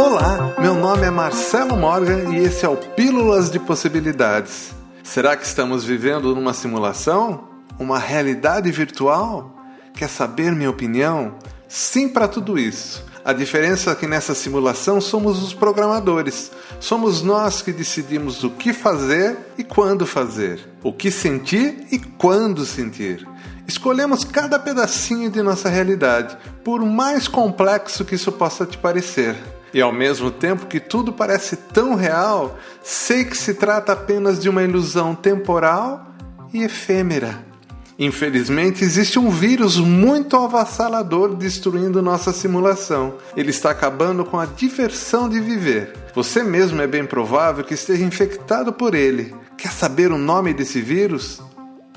Olá, meu nome é Marcelo Morgan e esse é o Pílulas de Possibilidades. Será que estamos vivendo numa simulação? Uma realidade virtual? Quer saber minha opinião? Sim para tudo isso. A diferença é que nessa simulação somos os programadores. Somos nós que decidimos o que fazer e quando fazer, o que sentir e quando sentir. Escolhemos cada pedacinho de nossa realidade, por mais complexo que isso possa te parecer. E ao mesmo tempo que tudo parece tão real, sei que se trata apenas de uma ilusão temporal e efêmera. Infelizmente, existe um vírus muito avassalador destruindo nossa simulação. Ele está acabando com a diversão de viver. Você mesmo é bem provável que esteja infectado por ele. Quer saber o nome desse vírus?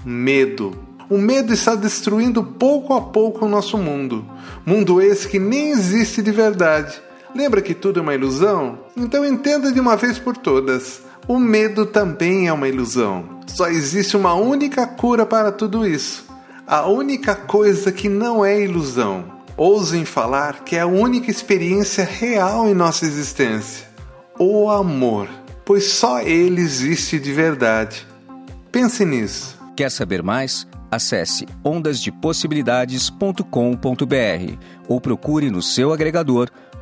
Medo. O medo está destruindo pouco a pouco o nosso mundo. Mundo esse que nem existe de verdade. Lembra que tudo é uma ilusão? Então entenda de uma vez por todas. O medo também é uma ilusão. Só existe uma única cura para tudo isso. A única coisa que não é ilusão. Ousem falar que é a única experiência real em nossa existência: o amor, pois só ele existe de verdade. Pense nisso. Quer saber mais? Acesse ondasdepossibilidades.com.br ou procure no seu agregador